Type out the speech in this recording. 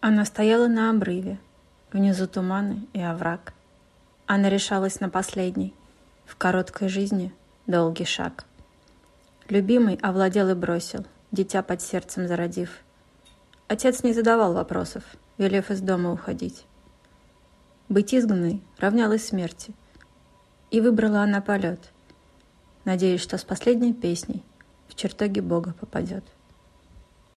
Она стояла на обрыве, внизу туманы и овраг. Она решалась на последний, в короткой жизни долгий шаг. Любимый овладел и бросил, дитя под сердцем зародив. Отец не задавал вопросов, велев из дома уходить. Быть изгнанной равнялось смерти. И выбрала она полет, надеясь, что с последней песней в чертоги Бога попадет.